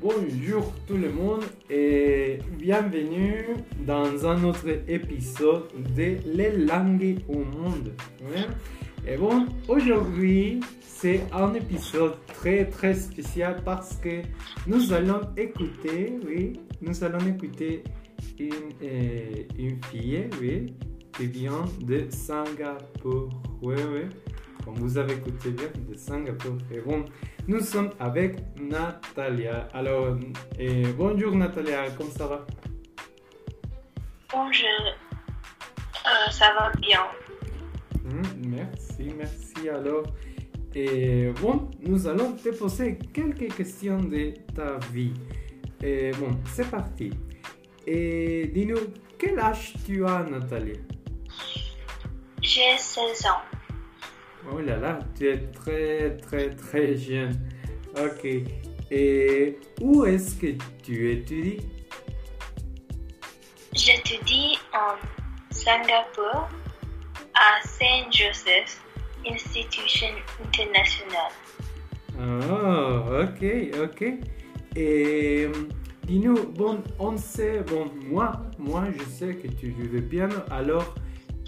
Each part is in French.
bonjour tout le monde et bienvenue dans un autre épisode de Les langues au monde. Et bon, aujourd'hui, c'est un épisode très très spécial parce que nous allons écouter, oui, nous allons écouter une, euh, fille, oui, qui vient de Singapour. Comme vous avez écouté bien, de Singapour. Et bon, nous sommes avec Natalia. Alors, euh, bonjour Natalia, comment ça va? Bonjour, Euh, ça va bien. Hmm, Merci, merci. Alors, et bon, nous allons te poser quelques questions de ta vie. Et bon, c'est parti. Et dis-nous, quel âge tu as, Nathalie J'ai 16 ans. Oh là là, tu es très, très, très jeune. Ok. Et où est-ce que tu étudies? J'étudie en Singapour à Saint Joseph Institution International. Ah, ok, ok. Et euh, dis-nous, bon, on sait, bon, moi, moi, je sais que tu joues le piano. Alors,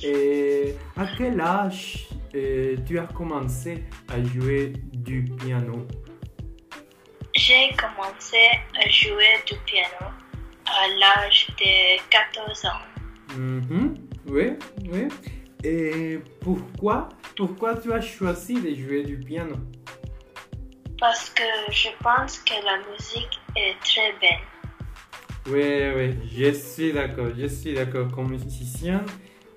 et à quel âge euh, tu as commencé à jouer du piano J'ai commencé à jouer du piano à l'âge de 14 ans. Mhm, Oui, oui. Et pourquoi, pourquoi tu as choisi de jouer du piano? Parce que je pense que la musique est très belle. Oui, oui, je suis d'accord, je suis d'accord. Comme musicien,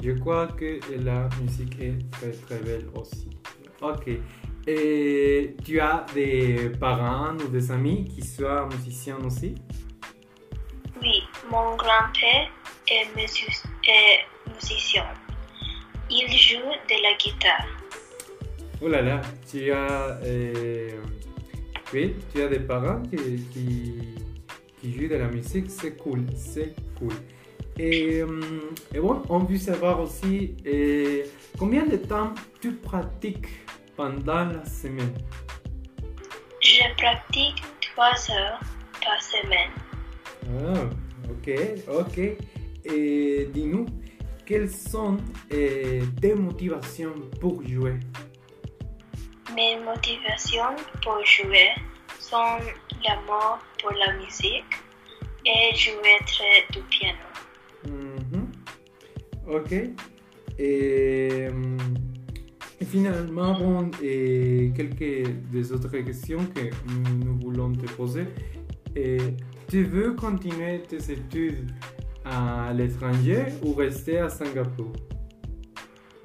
je crois que la musique est très très belle aussi. Ok. Et tu as des parents ou des amis qui soient musiciens aussi? Oui, mon grand-père est, musi- est musicien. Il joue de la guitare. Oh là là, tu as, euh, oui, tu as des parents qui, qui, qui jouent de la musique, c'est cool, c'est cool. Et, euh, et bon, on veut savoir aussi euh, combien de temps tu pratiques pendant la semaine? Je pratique 3 heures par semaine. Ah, ok, ok. Et dis-nous, quelles sont euh, tes motivations pour jouer? Mes motivations pour jouer sont l'amour pour la musique et jouer très du piano. Ok. Et, hum, et finalement, bon, et quelques des autres questions que nous voulons te poser. Et tu veux continuer tes études à l'étranger ou rester à Singapour?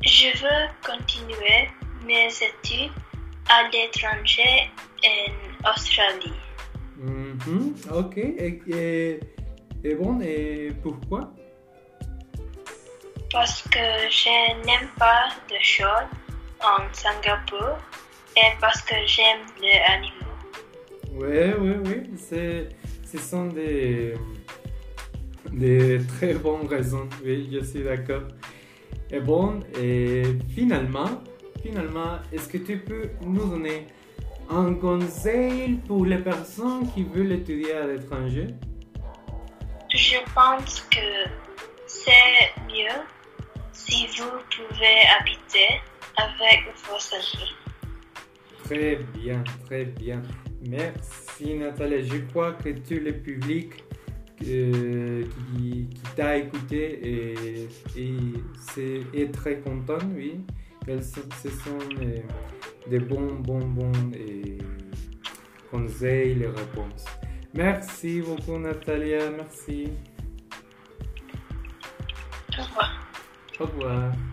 Je veux continuer mes études à l'étranger en Australie Mhm. Ok. Et, et- et bon, et pourquoi? Parce que je n'aime pas les choses en Singapour et parce que j'aime les animaux. Oui, oui, oui. Ce sont des, des très bonnes raisons. Oui, je suis d'accord. Et bon, et finalement, finalement, est-ce que tu peux nous donner un conseil pour les personnes qui veulent étudier à l'étranger? Je pense que c'est mieux si vous pouvez habiter avec vos amis. Très bien, très bien. Merci Nathalie. Je crois que tout le public euh, qui, qui t'a écouté et, et est très content, oui. Elles sont- ce sont euh, des bons, bons, bons euh, conseils, les réponses. Merci beaucoup Natalia, merci. Au revoir. Au revoir.